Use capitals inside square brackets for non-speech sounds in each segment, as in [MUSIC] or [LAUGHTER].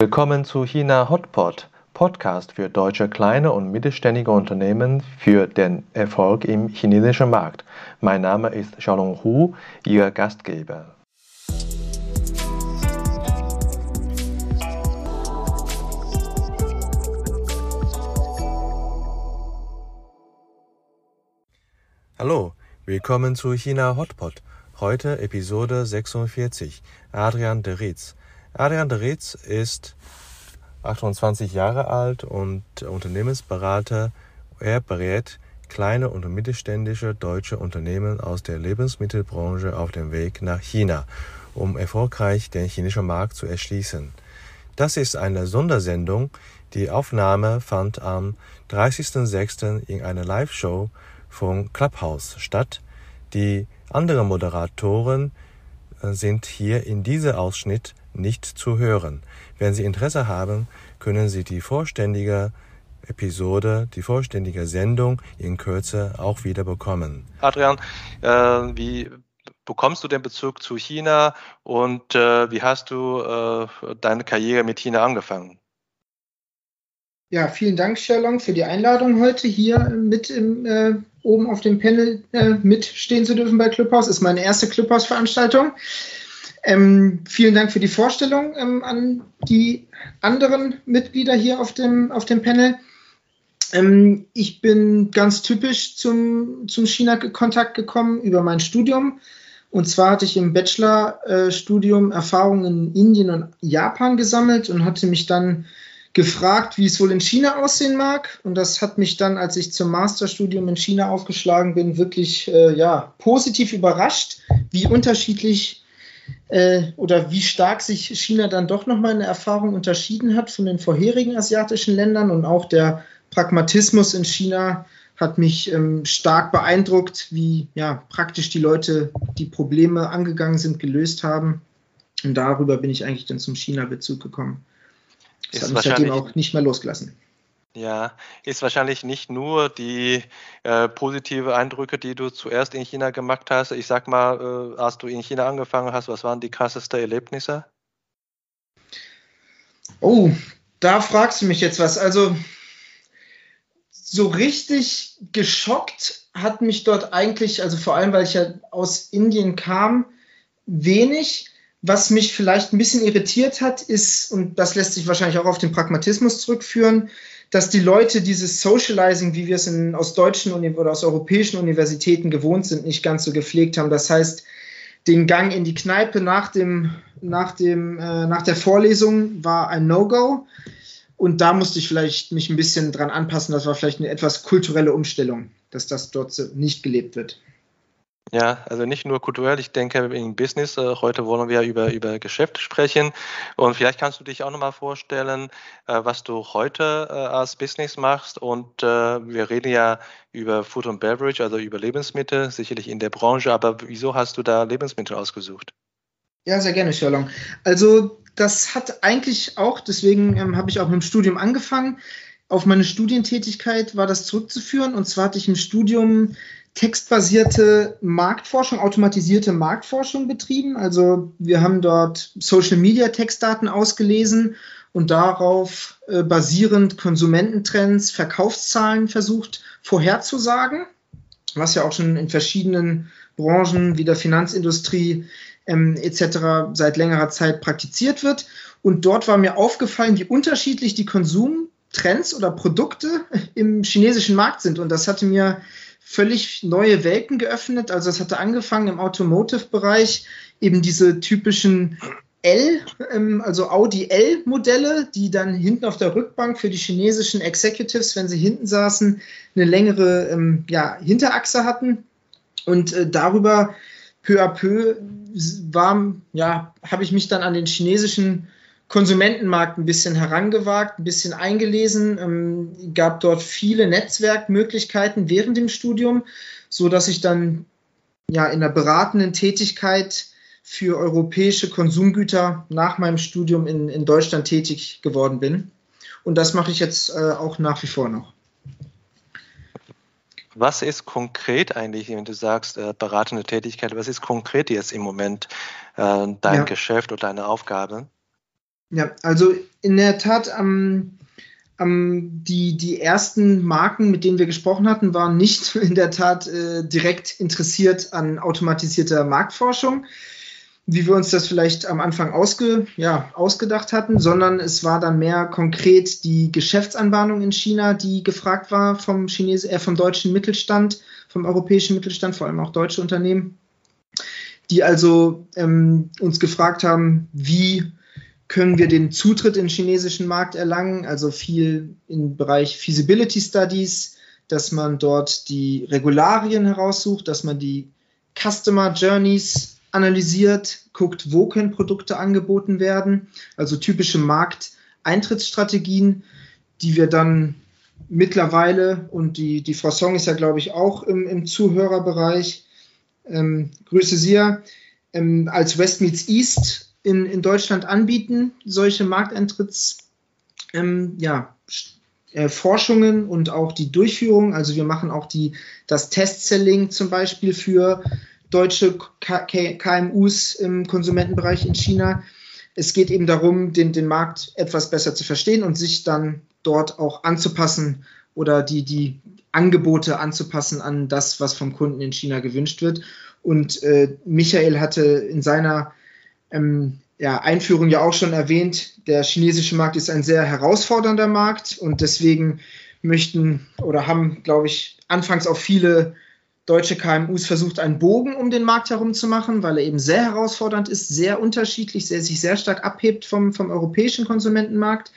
Willkommen zu China Hotpot, Podcast für deutsche kleine und mittelständige Unternehmen für den Erfolg im chinesischen Markt. Mein Name ist Xiaolong Hu, Ihr Gastgeber. Hallo, willkommen zu China Hotpot. Heute Episode 46. Adrian de Ritz. Adrian de Ritz ist 28 Jahre alt und Unternehmensberater. Er berät kleine und mittelständische deutsche Unternehmen aus der Lebensmittelbranche auf dem Weg nach China, um erfolgreich den chinesischen Markt zu erschließen. Das ist eine Sondersendung. Die Aufnahme fand am 30.06. in einer Live-Show von Clubhouse statt. Die anderen Moderatoren äh, sind hier in diesem Ausschnitt nicht zu hören. Wenn Sie Interesse haben, können Sie die vollständige Episode, die vollständige Sendung in Kürze auch wieder bekommen. Adrian, äh, wie bekommst du den Bezug zu China und äh, wie hast du äh, deine Karriere mit China angefangen? Ja, vielen Dank, Sherlong, für die Einladung heute hier mit im, äh, oben auf dem Panel äh, mitstehen zu dürfen bei Clubhouse. Ist meine erste Clubhouse-Veranstaltung. Ähm, vielen Dank für die Vorstellung ähm, an die anderen Mitglieder hier auf dem, auf dem Panel. Ähm, ich bin ganz typisch zum, zum China-Kontakt gekommen über mein Studium. Und zwar hatte ich im Bachelorstudium äh, Erfahrungen in Indien und Japan gesammelt und hatte mich dann gefragt, wie es wohl in China aussehen mag. Und das hat mich dann, als ich zum Masterstudium in China aufgeschlagen bin, wirklich äh, ja, positiv überrascht, wie unterschiedlich äh, oder wie stark sich China dann doch nochmal in der Erfahrung unterschieden hat von den vorherigen asiatischen Ländern. Und auch der Pragmatismus in China hat mich ähm, stark beeindruckt, wie ja, praktisch die Leute die Probleme angegangen sind, gelöst haben. Und darüber bin ich eigentlich dann zum China-Bezug gekommen. Das ist hat mich seitdem auch nicht mehr losgelassen. Ja, ist wahrscheinlich nicht nur die äh, positive Eindrücke, die du zuerst in China gemacht hast. Ich sag mal, äh, als du in China angefangen hast, was waren die krassesten Erlebnisse? Oh, da fragst du mich jetzt was. Also so richtig geschockt hat mich dort eigentlich, also vor allem, weil ich ja aus Indien kam, wenig. Was mich vielleicht ein bisschen irritiert hat, ist, und das lässt sich wahrscheinlich auch auf den Pragmatismus zurückführen, dass die Leute dieses Socializing, wie wir es in, aus deutschen oder aus europäischen Universitäten gewohnt sind, nicht ganz so gepflegt haben. Das heißt, den Gang in die Kneipe nach, dem, nach, dem, äh, nach der Vorlesung war ein No-Go. Und da musste ich vielleicht mich ein bisschen dran anpassen. Das war vielleicht eine etwas kulturelle Umstellung, dass das dort nicht gelebt wird. Ja, also nicht nur kulturell, ich denke im Business. Äh, heute wollen wir über, über Geschäft sprechen. Und vielleicht kannst du dich auch nochmal vorstellen, äh, was du heute äh, als Business machst. Und wir reden ja über Food and Beverage, also über Lebensmittel, sicherlich in der Branche. Aber wieso hast du da Lebensmittel ausgesucht? Ja, sehr gerne, Sherlong. Also das hat eigentlich auch, deswegen ähm, habe ich auch mit dem Studium angefangen. Auf meine Studientätigkeit war das zurückzuführen. Und zwar hatte ich im Studium textbasierte Marktforschung, automatisierte Marktforschung betrieben. Also wir haben dort Social Media Textdaten ausgelesen und darauf äh, basierend Konsumententrends, Verkaufszahlen versucht vorherzusagen, was ja auch schon in verschiedenen Branchen wie der Finanzindustrie ähm, etc. seit längerer Zeit praktiziert wird. Und dort war mir aufgefallen, wie unterschiedlich die Konsumtrends oder Produkte im chinesischen Markt sind. Und das hatte mir völlig neue Welten geöffnet. Also es hatte angefangen im Automotive-Bereich eben diese typischen L, ähm, also Audi L-Modelle, die dann hinten auf der Rückbank für die chinesischen Executives, wenn sie hinten saßen, eine längere ähm, ja, Hinterachse hatten. Und äh, darüber peu à peu war, ja, habe ich mich dann an den chinesischen Konsumentenmarkt ein bisschen herangewagt, ein bisschen eingelesen, ähm, gab dort viele Netzwerkmöglichkeiten während dem Studium, so dass ich dann ja in der beratenden Tätigkeit für europäische Konsumgüter nach meinem Studium in, in Deutschland tätig geworden bin. Und das mache ich jetzt äh, auch nach wie vor noch. Was ist konkret eigentlich, wenn du sagst, äh, beratende Tätigkeit, was ist konkret jetzt im Moment äh, dein ja. Geschäft oder deine Aufgabe? Ja, also in der Tat am ähm, die, die ersten Marken, mit denen wir gesprochen hatten, waren nicht [LAUGHS] in der Tat äh, direkt interessiert an automatisierter Marktforschung, wie wir uns das vielleicht am Anfang ausge, ja, ausgedacht hatten, sondern es war dann mehr konkret die Geschäftsanbahnung in China, die gefragt war vom, Chines äh, vom deutschen Mittelstand, vom europäischen Mittelstand, vor allem auch deutsche Unternehmen, die also ähm, uns gefragt haben, wie können wir den Zutritt in den chinesischen Markt erlangen, also viel im Bereich Feasibility Studies, dass man dort die Regularien heraussucht, dass man die Customer Journeys analysiert, guckt, wo können Produkte angeboten werden, also typische Markteintrittsstrategien, die wir dann mittlerweile, und die, die Frau Song ist ja, glaube ich, auch im, im Zuhörerbereich, ähm, grüße Sie ja, ähm, als West Meets East in, in Deutschland anbieten, solche Markteintritts, ähm, ja, äh, und auch die Durchführung. Also wir machen auch die, das Testselling zum Beispiel für deutsche KMUs im Konsumentenbereich in China. Es geht eben darum, den, den Markt etwas besser zu verstehen und sich dann dort auch anzupassen oder die, die Angebote anzupassen an das, was vom Kunden in China gewünscht wird. Und äh, Michael hatte in seiner ähm, ja, Einführung ja auch schon erwähnt, der chinesische Markt ist ein sehr herausfordernder Markt und deswegen möchten oder haben, glaube ich, anfangs auch viele deutsche KMUs versucht, einen Bogen um den Markt herum zu machen, weil er eben sehr herausfordernd ist, sehr unterschiedlich, sehr, sich sehr stark abhebt vom, vom europäischen Konsumentenmarkt.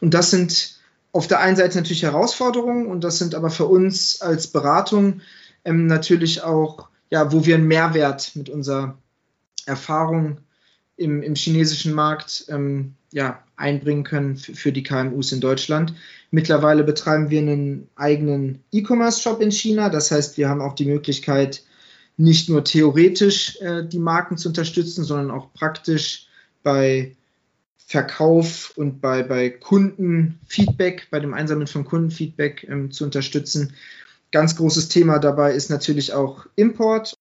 Und das sind auf der einen Seite natürlich Herausforderungen und das sind aber für uns als Beratung ähm, natürlich auch, ja, wo wir einen Mehrwert mit unserer Erfahrung im, im chinesischen Markt ähm, ja, einbringen können für, für die KMUs in Deutschland. Mittlerweile betreiben wir einen eigenen E-Commerce-Shop in China. Das heißt, wir haben auch die Möglichkeit, nicht nur theoretisch äh, die Marken zu unterstützen, sondern auch praktisch bei Verkauf und bei, bei Kundenfeedback, bei dem Einsammeln von Kundenfeedback ähm, zu unterstützen. Ganz großes Thema dabei ist natürlich auch Import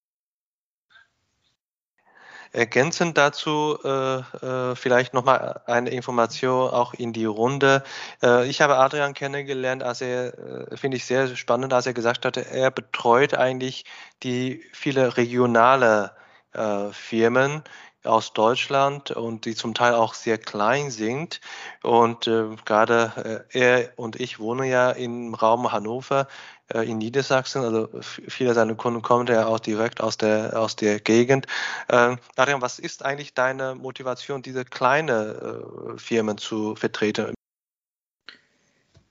Ergänzend dazu äh, äh, vielleicht nochmal eine Information auch in die Runde. Äh, ich habe Adrian kennengelernt, als er, äh, finde ich sehr spannend, als er gesagt hatte, er betreut eigentlich die viele regionale äh, Firmen aus Deutschland und die zum Teil auch sehr klein sind. Und äh, gerade äh, er und ich wohnen ja im Raum Hannover in Niedersachsen. Also viele seiner Kunden kommen ja auch direkt aus der, aus der Gegend. Äh, Adrian, was ist eigentlich deine Motivation, diese kleine äh, Firmen zu vertreten?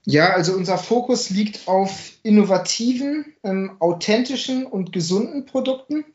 Ja, also unser Fokus liegt auf innovativen, ähm, authentischen und gesunden Produkten.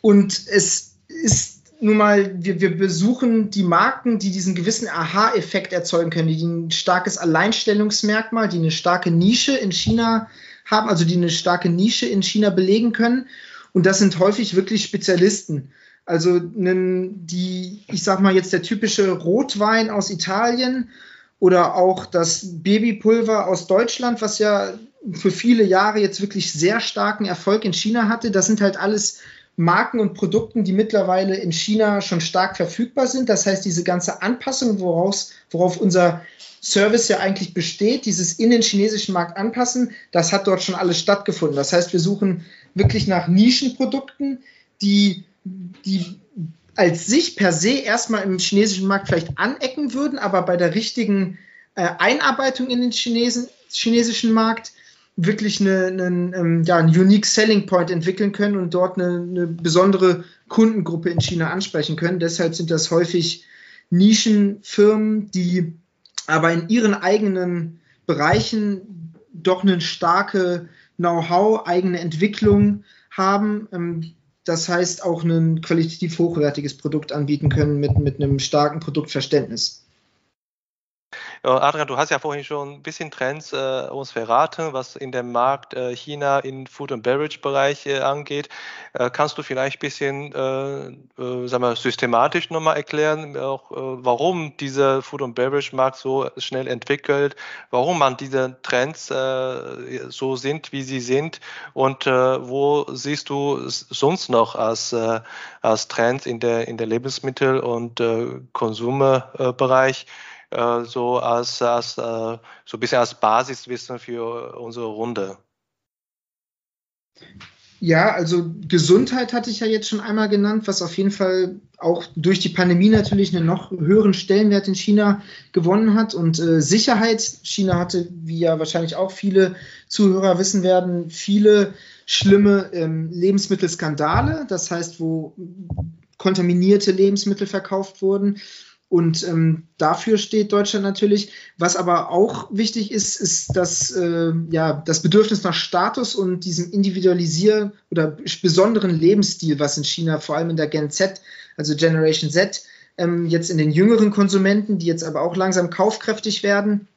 Und es ist nun mal, wir, wir besuchen die Marken, die diesen gewissen Aha-Effekt erzeugen können, die ein starkes Alleinstellungsmerkmal, die eine starke Nische in China haben, also die eine starke Nische in China belegen können. Und das sind häufig wirklich Spezialisten. Also die, ich sag mal jetzt der typische Rotwein aus Italien oder auch das Babypulver aus Deutschland, was ja für viele Jahre jetzt wirklich sehr starken Erfolg in China hatte. Das sind halt alles Marken und Produkten, die mittlerweile in China schon stark verfügbar sind. Das heißt, diese ganze Anpassung, woraus, worauf unser Service ja eigentlich besteht, dieses in den chinesischen Markt anpassen, das hat dort schon alles stattgefunden. Das heißt, wir suchen wirklich nach Nischenprodukten, die, die als sich per se erstmal im chinesischen Markt vielleicht anecken würden, aber bei der richtigen äh, Einarbeitung in den Chinesen, chinesischen Markt wirklich eine, eine, ähm, ja, einen Unique Selling Point entwickeln können und dort eine, eine, besondere Kundengruppe in China ansprechen können. Deshalb sind das häufig Nischenfirmen, die aber in ihren eigenen Bereichen doch eine starke Know-how, eigene Entwicklung haben. Ähm, das heißt auch ein qualitativ hochwertiges Produkt anbieten können mit, mit einem starken Produktverständnis. Adrian, du hast ja vorhin schon ein bisschen Trends äh, uns verraten, was in dem Markt äh, China in Food and Beverage Bereich äh, angeht. Äh, kannst du vielleicht ein bisschen, äh, äh, sagen wir, systematisch nochmal erklären, auch warum dieser Food and Beverage Markt so schnell entwickelt, warum man diese Trends so sind, wie sie sind und wo siehst du sonst noch als, als Trends in der in der Lebensmittel- und Konsumbereich? Äh, so als, als äh, so ein bisschen als Basiswissen für unsere Runde. Ja, also Gesundheit hatte ich ja jetzt schon einmal genannt, was auf jeden Fall auch durch die Pandemie natürlich einen noch höheren Stellenwert in China gewonnen hat. Und äh, Sicherheit, China hatte, wie ja wahrscheinlich auch viele Zuhörer wissen werden, viele schlimme ähm, Lebensmittelskandale, das heißt, wo kontaminierte Lebensmittel verkauft wurden. Und ähm, dafür steht Deutschland natürlich. Was aber auch wichtig ist, ist das, äh, ja, das Bedürfnis nach Status und diesem individualisier- oder besonderen Lebensstil, was in China vor allem in der Gen Z, also Generation Z, ähm, jetzt in den jüngeren Konsumenten, die jetzt aber auch langsam kaufkräftig werden,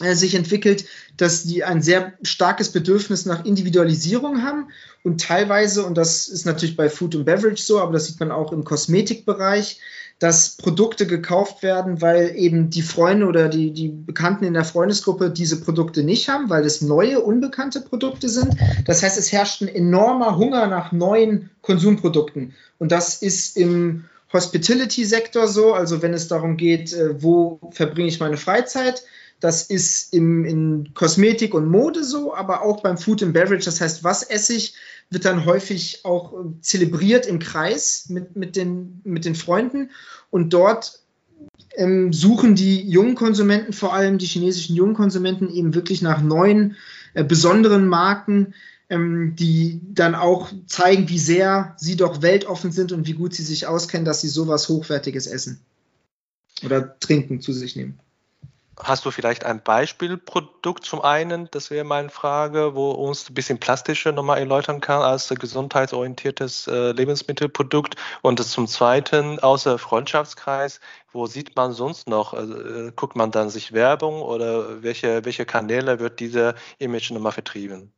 sich entwickelt, dass die ein sehr starkes Bedürfnis nach Individualisierung haben und teilweise, und das ist natürlich bei Food and Beverage so, aber das sieht man auch im Kosmetikbereich, dass Produkte gekauft werden, weil eben die Freunde oder die, die Bekannten in der Freundesgruppe diese Produkte nicht haben, weil es neue, unbekannte Produkte sind. Das heißt, es herrscht ein enormer Hunger nach neuen Konsumprodukten. Und das ist im Hospitality-Sektor so, also wenn es darum geht, äh, wo verbringe ich meine Freizeit, das ist im, in Kosmetik und Mode so, aber auch beim Food and Beverage. Das heißt, was esse ich, wird dann häufig auch äh, zelebriert im Kreis mit, mit, den, mit den Freunden. Und dort ähm, suchen die jungen Konsumenten, vor allem die chinesischen jungen Konsumenten, eben wirklich nach neuen, äh, besonderen Marken, ähm, die dann auch zeigen, wie sehr sie doch weltoffen sind und wie gut sie sich auskennen, dass sie sowas Hochwertiges essen oder trinken zu sich nehmen. Hast du vielleicht ein Beispielprodukt zum einen, das wäre meine Frage, wo uns ein bisschen plastischer nochmal erläutern kann als gesundheitsorientiertes äh, Lebensmittelprodukt? Und zum zweiten, außer Freundschaftskreis, wo sieht man sonst noch? Also, guckt man dann sich Werbung oder welche, welche Kanäle wird diese Image nochmal vertrieben?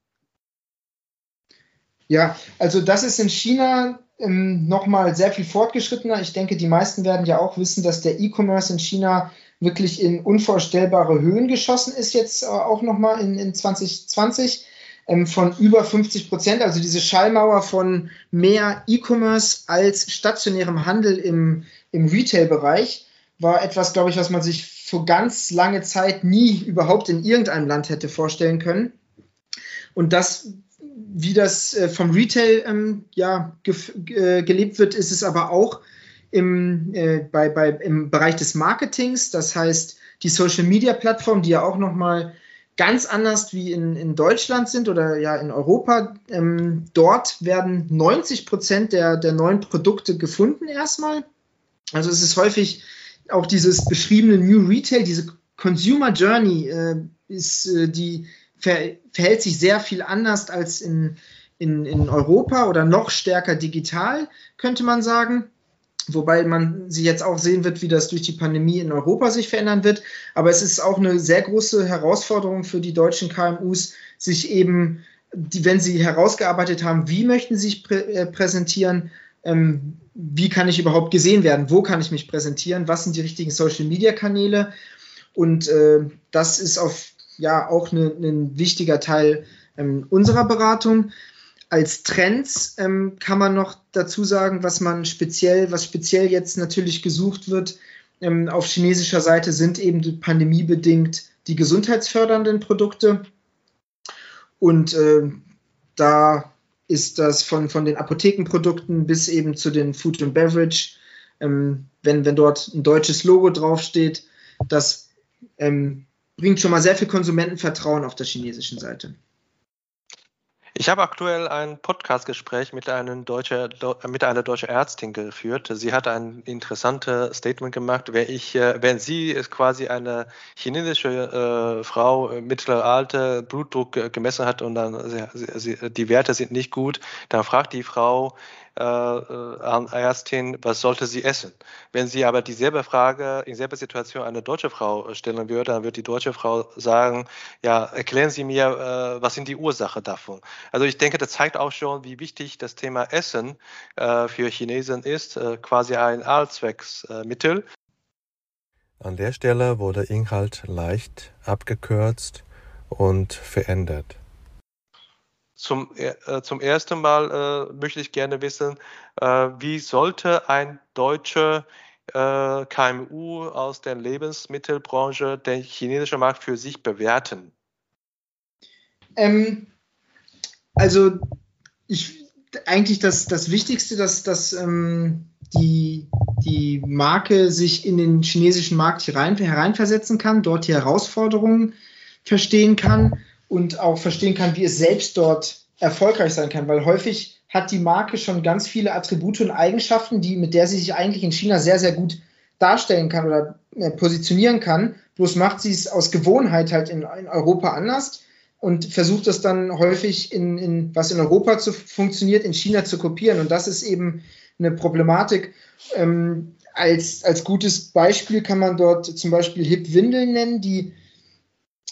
Ja, also das ist in China ähm, nochmal sehr viel fortgeschrittener. Ich denke, die meisten werden ja auch wissen, dass der E-Commerce in China wirklich in unvorstellbare Höhen geschossen ist, jetzt äh, auch nochmal in, in 2020 ähm, von über 50 Prozent. Also diese Schallmauer von mehr E-Commerce als stationärem Handel im, im Retail-Bereich war etwas, glaube ich, was man sich für ganz lange Zeit nie überhaupt in irgendeinem Land hätte vorstellen können. Und das, wie das äh, vom Retail ähm, ja, äh, gelebt wird, ist es aber auch im, äh, bei, bei, im Bereich des Marketings. Das heißt, die Social Media Plattformen, die ja auch nochmal ganz anders wie in, in Deutschland sind oder ja in Europa. Ähm, dort werden 90 Prozent der, der neuen Produkte gefunden erstmal. Also es ist häufig auch dieses beschriebene New Retail, diese Consumer Journey äh, ist äh, die ver verhält sich sehr viel anders als in, in, in Europa oder noch stärker digital, könnte man sagen wobei man sie jetzt auch sehen wird, wie das durch die Pandemie in Europa sich verändern wird. Aber es ist auch eine sehr große Herausforderung für die deutschen KMUs, sich eben, die, wenn sie herausgearbeitet haben, wie möchten sie sich prä äh, präsentieren, ähm, wie kann ich überhaupt gesehen werden, wo kann ich mich präsentieren, was sind die richtigen Social-Media-Kanäle. Und äh, das ist auf, ja auch ne, ein wichtiger Teil ähm, unserer Beratung als Trends ähm, kann man noch dazu sagen, was man speziell, was speziell jetzt natürlich gesucht wird ähm, auf chinesischer Seite, sind eben pandemiebedingt die gesundheitsfördernden Produkte. Und äh, da ist das von, von den Apothekenprodukten bis eben zu den Food and Beverage, ähm, wenn, wenn dort ein deutsches Logo draufsteht, das ähm, bringt schon mal sehr viel Konsumentenvertrauen auf der chinesischen Seite. Ich habe aktuell ein Podcastgespräch mit, mit einer deutschen Ärztin geführt. Sie hat ein interessantes Statement gemacht. Wenn, ich, äh, wenn sie quasi eine chinesische äh, Frau äh, mittlerer Alter Blutdruck gemessen hat und dann sie, sie, die Werte sind nicht gut, dann fragt die Frau, äh, an Ärztin, was sollte sie essen? Wenn sie aber dieselbe Frage in selber Situation eine deutsche Frau stellen würde, dann würde die deutsche Frau sagen, ja, erklären Sie mir, äh, was sind die Ursachen davon? Also ich denke, das zeigt auch schon, wie wichtig das Thema Essen äh, für Chinesen ist, äh, quasi ein Allzwecksmittel. An der Stelle wurde Inhalt leicht abgekürzt und verändert. Zum, äh, zum ersten Mal äh, möchte ich gerne wissen, äh, wie sollte ein deutscher äh, KMU aus der Lebensmittelbranche den chinesischen Markt für sich bewerten? Ähm, also ich eigentlich das, das Wichtigste, dass, dass ähm, die, die Marke sich in den chinesischen Markt herein, hereinversetzen kann, dort die Herausforderungen verstehen kann und auch verstehen kann, wie es selbst dort erfolgreich sein kann, weil häufig hat die Marke schon ganz viele Attribute und Eigenschaften, die, mit der sie sich eigentlich in China sehr, sehr gut darstellen kann oder äh, positionieren kann. Bloß macht sie es aus Gewohnheit halt in, in Europa anders und versucht das dann häufig in, in, was in Europa zu, funktioniert, in China zu kopieren. Und das ist eben eine Problematik. Ähm, als, als gutes Beispiel kann man dort zum Beispiel Hip Windeln nennen, die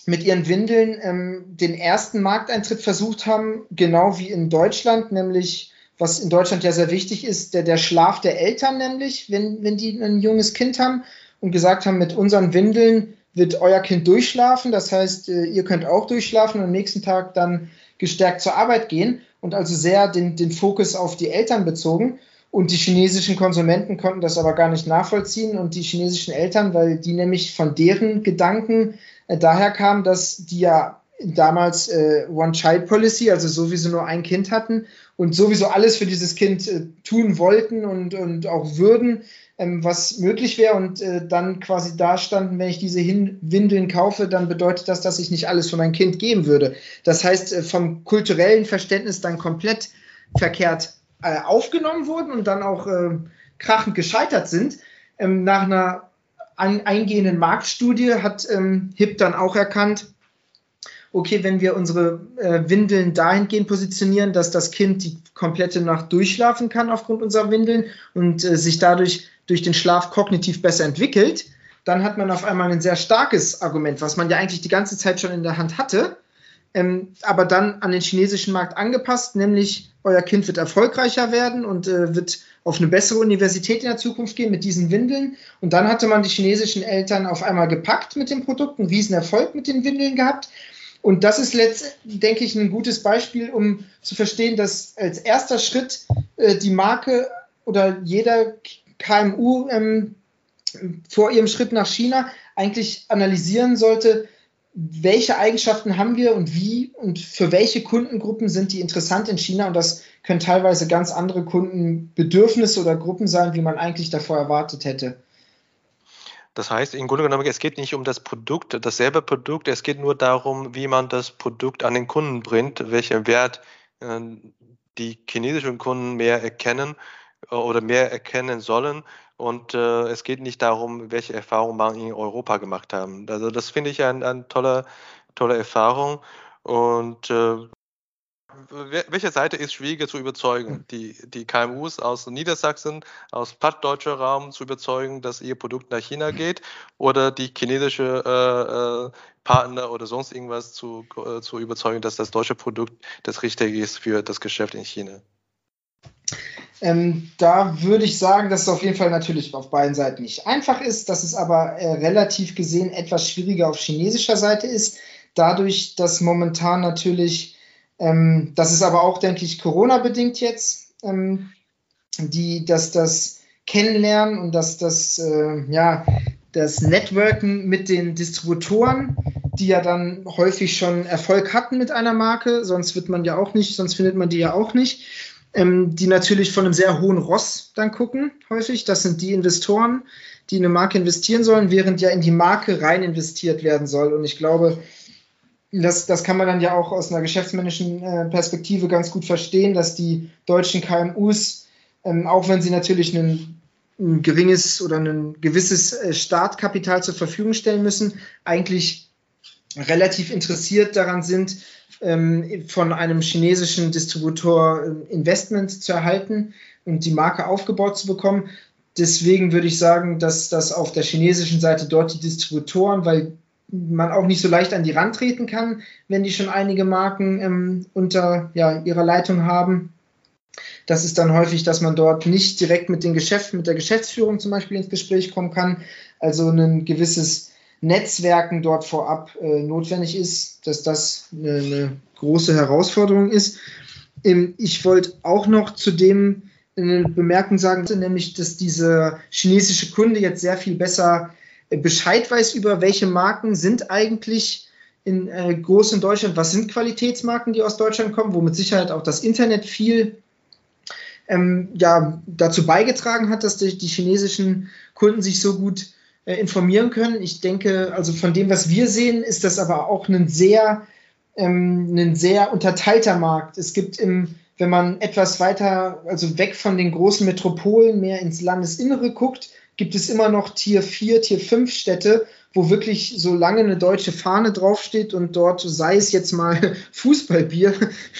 mit ihren Windeln ähm, den ersten Markteintritt versucht haben, genau wie in Deutschland, nämlich was in Deutschland ja sehr wichtig ist, der, der Schlaf der Eltern nämlich, wenn, wenn die ein junges Kind haben und gesagt haben, mit unseren Windeln wird euer Kind durchschlafen, das heißt, äh, ihr könnt auch durchschlafen und am nächsten Tag dann gestärkt zur Arbeit gehen und also sehr den, den Fokus auf die Eltern bezogen. Und die chinesischen Konsumenten konnten das aber gar nicht nachvollziehen und die chinesischen Eltern, weil die nämlich von deren Gedanken daher kam, dass die ja damals äh, One-Child-Policy, also sowieso nur ein Kind hatten und sowieso alles für dieses Kind äh, tun wollten und, und auch würden, ähm, was möglich wäre und äh, dann quasi da standen, wenn ich diese Hin Windeln kaufe, dann bedeutet das, dass ich nicht alles für mein Kind geben würde. Das heißt, äh, vom kulturellen Verständnis dann komplett verkehrt äh, aufgenommen wurden und dann auch äh, krachend gescheitert sind. Ähm, nach einer an, eingehenden Marktstudie hat ähm, HIP dann auch erkannt, okay, wenn wir unsere äh, Windeln dahingehend positionieren, dass das Kind die komplette Nacht durchschlafen kann aufgrund unserer Windeln und äh, sich dadurch durch den Schlaf kognitiv besser entwickelt, dann hat man auf einmal ein sehr starkes Argument, was man ja eigentlich die ganze Zeit schon in der Hand hatte, ähm, aber dann an den chinesischen Markt angepasst, nämlich euer Kind wird erfolgreicher werden und äh, wird auf eine bessere Universität in der Zukunft gehen mit diesen Windeln. Und dann hatte man die chinesischen Eltern auf einmal gepackt mit dem Produkt, einen riesen Erfolg mit den Windeln gehabt. Und das ist letztendlich, denke ich, ein gutes Beispiel, um zu verstehen, dass als erster Schritt äh, die Marke oder jeder KMU ähm, vor ihrem Schritt nach China eigentlich analysieren sollte, welche Eigenschaften haben wir und wie und für welche Kundengruppen sind die interessant in China und das können teilweise ganz andere Kundenbedürfnisse oder Gruppen sein, wie man eigentlich davor erwartet hätte. Das heißt, im Grunde genommen, es geht nicht um das Produkt, dasselbe Produkt, es geht nur darum, wie man das Produkt an den Kunden bringt, welchen Wert äh, die chinesischen Kunden mehr erkennen oder mehr erkennen sollen und äh, es geht nicht darum, welche Erfahrungen man in Europa gemacht haben. Also das finde ich eine ein tolle, tolle Erfahrung. Und äh, welche Seite ist schwieriger zu überzeugen? Die, die KMUs aus Niedersachsen, aus plattdeutscher Raum zu überzeugen, dass ihr Produkt nach China geht oder die chinesische äh, äh, Partner oder sonst irgendwas zu, äh, zu überzeugen, dass das deutsche Produkt das Richtige ist für das Geschäft in China? Ähm, da würde ich sagen, dass es auf jeden Fall natürlich auf beiden Seiten nicht einfach ist, dass es aber äh, relativ gesehen etwas schwieriger auf chinesischer Seite ist, dadurch, dass momentan natürlich, ähm, das ist aber auch, denke ich, Corona-bedingt jetzt, ähm, die, dass das Kennenlernen und dass das, äh, ja, das Networken mit den Distributoren, die ja dann häufig schon Erfolg hatten mit einer Marke, sonst wird man ja auch nicht, sonst findet man die ja auch nicht ähm, die natürlich von einem sehr hohen Ross dann gucken, häufig. Das sind die Investoren, die in eine Marke investieren sollen, während ja in die Marke rein investiert werden soll. Und ich glaube, das, das kann man dann ja auch aus einer geschäftsmännischen äh, Perspektive ganz gut verstehen, dass die deutschen KMUs, ähm, auch wenn sie natürlich ein, ein geringes oder ein gewisses äh, Startkapital zur Verfügung stellen müssen, eigentlich relativ interessiert daran sind, ähm, von einem chinesischen Distributor äh, Investment zu erhalten und die Marke aufgebaut zu bekommen. Deswegen würde ich sagen, dass das auf der chinesischen Seite dort die Distributoren, weil man auch nicht so leicht an die Rand treten kann, wenn die schon einige Marken ähm, unter ja, ihrer Leitung haben. Das ist dann häufig, dass man dort nicht direkt mit, den Geschäft, mit der Geschäftsführung zum Beispiel ins Gespräch kommen kann. Also ein gewisses Netzwerken dort vorab äh, notwendig ist, dass das eine, eine große Herausforderung ist. Ähm, ich wollte auch noch zu dem eine Bemerkung sagen, nämlich, dass dieser chinesische Kunde jetzt sehr viel besser äh, Bescheid weiß über welche Marken sind eigentlich in, äh, groß in Deutschland, was sind Qualitätsmarken, die aus Deutschland kommen, wo mit Sicherheit auch das Internet viel ähm, ja, dazu beigetragen hat, dass die, die chinesischen Kunden sich so gut äh, informieren können. Ich denke, also von dem, was wir sehen, ist das aber auch ein sehr, ähm, ein sehr unterteilter Markt. Es gibt im wenn man etwas weiter, also weg von den großen Metropolen, mehr ins Landesinnere guckt, gibt es immer noch Tier 4, Tier 5 Städte, wo wirklich so lange eine deutsche Fahne draufsteht und dort, sei es jetzt mal [LAUGHS] Fußballbier,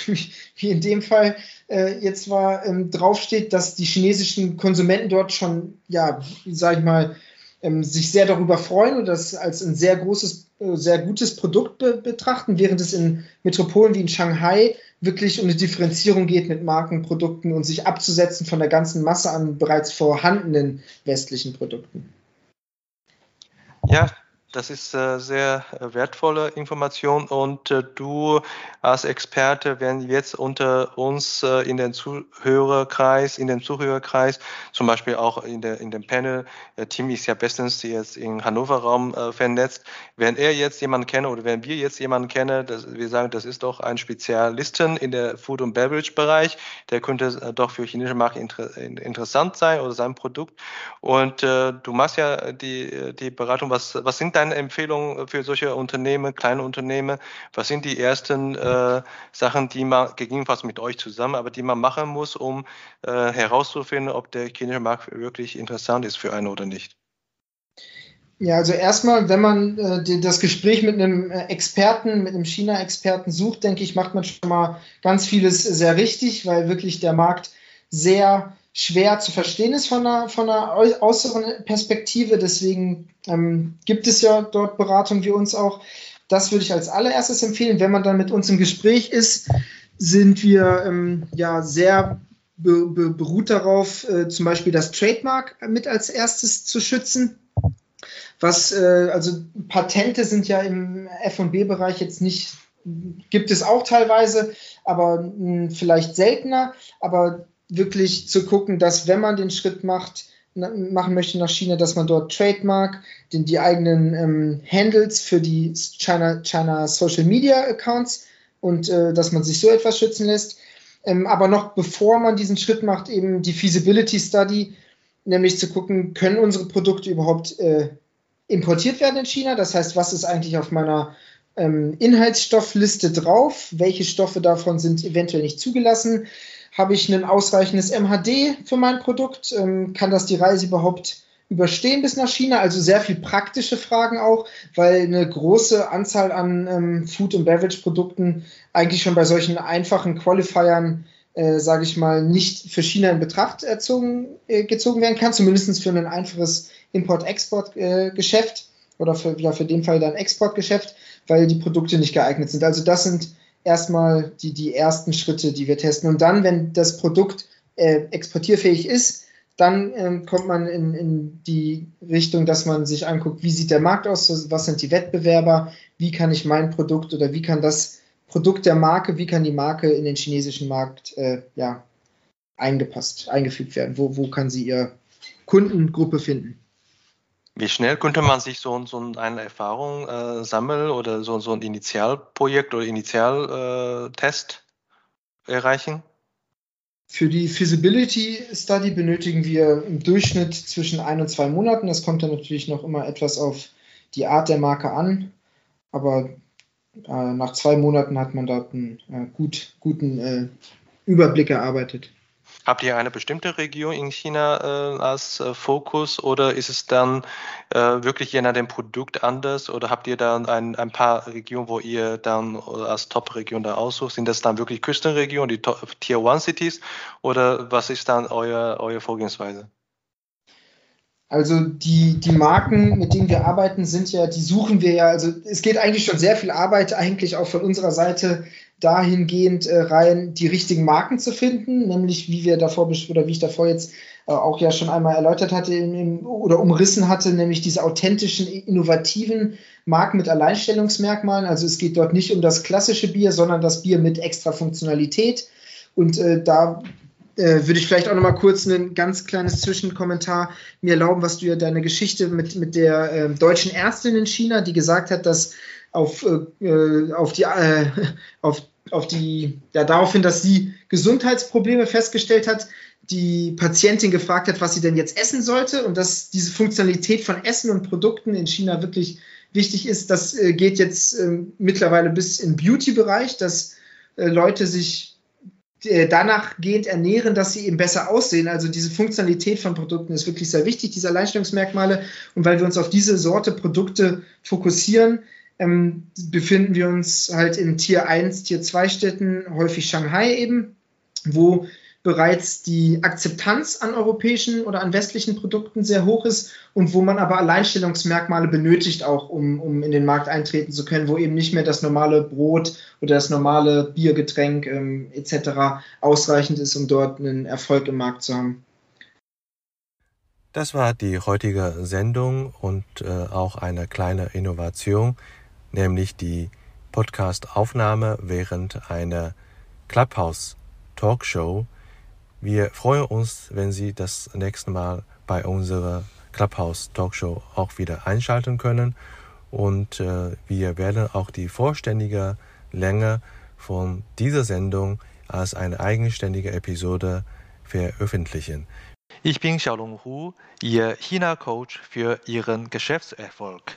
[LAUGHS] wie in dem Fall äh, jetzt war, ähm, draufsteht, dass die chinesischen Konsumenten dort schon, ja, sag ich mal, ähm, sich sehr darüber freuen und das als ein sehr großes, äh, sehr gutes Produkt be betrachten, während es in Metropolen wie in Shanghai wirklich um eine Differenzierung geht mit Markenprodukten und sich abzusetzen von der ganzen Masse an bereits vorhandenen westlichen Produkten. Ja, das ist äh, sehr äh, wertvolle Information und äh, du als Experte, wenn jetzt unter uns in den Zuhörerkreis, in den Zuhörerkreis, zum Beispiel auch in, der, in dem Panel, Team ist ja bestens jetzt im Hannover-Raum vernetzt, wenn er jetzt jemanden kenne oder wenn wir jetzt jemanden kennen, wir sagen, das ist doch ein Spezialisten in der Food- und Beverage-Bereich, der könnte doch für chinesische Marken inter interessant sein oder sein Produkt. Und du machst ja die, die Beratung, was, was sind deine Empfehlungen für solche Unternehmen, kleine Unternehmen? Was sind die ersten äh, Sachen, die man gegebenenfalls mit euch zusammen, aber die man machen muss, um äh, herauszufinden, ob der chinesische Markt wirklich interessant ist für einen oder nicht? Ja, also erstmal, wenn man äh, das Gespräch mit einem äh, Experten, mit einem China-Experten sucht, denke ich, macht man schon mal ganz vieles sehr richtig, weil wirklich der Markt sehr schwer zu verstehen ist von einer, von einer äußeren Perspektive. Deswegen ähm, gibt es ja dort Beratung wie uns auch. Das würde ich als allererstes empfehlen. Wenn man dann mit uns im Gespräch ist, sind wir ähm, ja sehr be be beruht darauf, äh, zum Beispiel das Trademark mit als erstes zu schützen. Was, äh, also Patente sind ja im FB-Bereich jetzt nicht, gibt es auch teilweise, aber mh, hm, vielleicht seltener. Aber wirklich zu gucken, dass wenn man den Schritt macht, machen möchte nach China, dass man dort Trademark, den, die eigenen ähm, Handles für die China, China Social Media Accounts und äh, dass man sich so etwas schützen lässt. Ähm, aber noch bevor man diesen Schritt macht, eben die Feasibility Study, nämlich zu gucken, können unsere Produkte überhaupt äh, importiert werden in China? Das heißt, was ist eigentlich auf meiner ähm, Inhaltsstoffliste drauf? Welche Stoffe davon sind eventuell nicht zugelassen? Habe ich ein ausreichendes MHD für mein Produkt? Ähm, kann das die Reise überhaupt überstehen bis nach China? Also sehr viel praktische Fragen auch, weil eine große Anzahl an ähm, Food- und Beverage-Produkten eigentlich schon bei solchen einfachen Qualifiern, äh, sage ich mal, nicht für China in Betracht erzogen, äh, gezogen werden kann, zumindest für ein einfaches Import-Export-Geschäft äh, oder für, ja, für den Fall dann Exportgeschäft, weil die Produkte nicht geeignet sind. Also das sind erstmal die, die ersten Schritte, die wir testen. Und dann, wenn das Produkt äh, exportierfähig ist, dann ähm, kommt man in, in die Richtung, dass man sich anguckt, wie sieht der Markt aus, was sind die Wettbewerber, wie kann ich mein Produkt oder wie kann das Produkt der Marke, wie kann die Marke in den chinesischen Markt äh, ja, eingepasst, eingefügt werden, wo, wo kann sie ihr Kundengruppe finden. Wie schnell könnte man sich so, so eine Erfahrung äh, sammeln oder so, so ein Initialprojekt oder Initialtest äh, erreichen? Für die Feasibility Study benötigen wir im Durchschnitt zwischen ein und zwei Monaten. Das kommt dann natürlich noch immer etwas auf die Art der Marke an, aber äh, nach zwei Monaten hat man dort einen äh, gut, guten äh, Überblick erarbeitet. Habt ihr eine bestimmte Region in China äh, als äh, Fokus oder ist es dann äh, wirklich je nach dem Produkt anders oder habt ihr dann ein, ein paar Regionen, wo ihr dann als Top-Region da aussucht? Sind das dann wirklich Küstenregionen, die Tier One Cities oder was ist dann euer, eure Vorgehensweise? Also die, die Marken, mit denen wir arbeiten, sind ja, die suchen wir ja, also es geht eigentlich schon sehr viel Arbeit eigentlich auch von unserer Seite dahingehend äh, rein, die richtigen Marken zu finden, nämlich wie wir davor oder wie ich davor jetzt äh, auch ja schon einmal erläutert hatte in, in, oder umrissen hatte, nämlich diese authentischen, innovativen Marken mit Alleinstellungsmerkmalen. Also es geht dort nicht um das klassische Bier, sondern das Bier mit extra Funktionalität. Und äh, da äh, würde ich vielleicht auch noch mal kurz ein ganz kleines Zwischenkommentar mir erlauben, was du ja deine Geschichte mit, mit der äh, deutschen Ärztin in China, die gesagt hat, dass auf, äh, auf die, äh, [LAUGHS] auf, auf die, ja, daraufhin, dass sie Gesundheitsprobleme festgestellt hat, die Patientin gefragt hat, was sie denn jetzt essen sollte und dass diese Funktionalität von Essen und Produkten in China wirklich wichtig ist. Das äh, geht jetzt äh, mittlerweile bis in Beauty-Bereich, dass äh, Leute sich äh, danach gehend ernähren, dass sie eben besser aussehen. Also diese Funktionalität von Produkten ist wirklich sehr wichtig, diese Alleinstellungsmerkmale. Und weil wir uns auf diese Sorte Produkte fokussieren, ähm, befinden wir uns halt in Tier 1, Tier 2 Städten, häufig Shanghai eben, wo bereits die Akzeptanz an europäischen oder an westlichen Produkten sehr hoch ist und wo man aber Alleinstellungsmerkmale benötigt, auch um, um in den Markt eintreten zu können, wo eben nicht mehr das normale Brot oder das normale Biergetränk ähm, etc. ausreichend ist, um dort einen Erfolg im Markt zu haben. Das war die heutige Sendung und äh, auch eine kleine Innovation, nämlich die Podcast-Aufnahme während einer Clubhouse-Talkshow wir freuen uns, wenn Sie das nächste Mal bei unserer Clubhouse Talkshow auch wieder einschalten können. Und äh, wir werden auch die vollständige Länge von dieser Sendung als eine eigenständige Episode veröffentlichen. Ich bin Xiaolong Hu, Ihr China-Coach für Ihren Geschäftserfolg.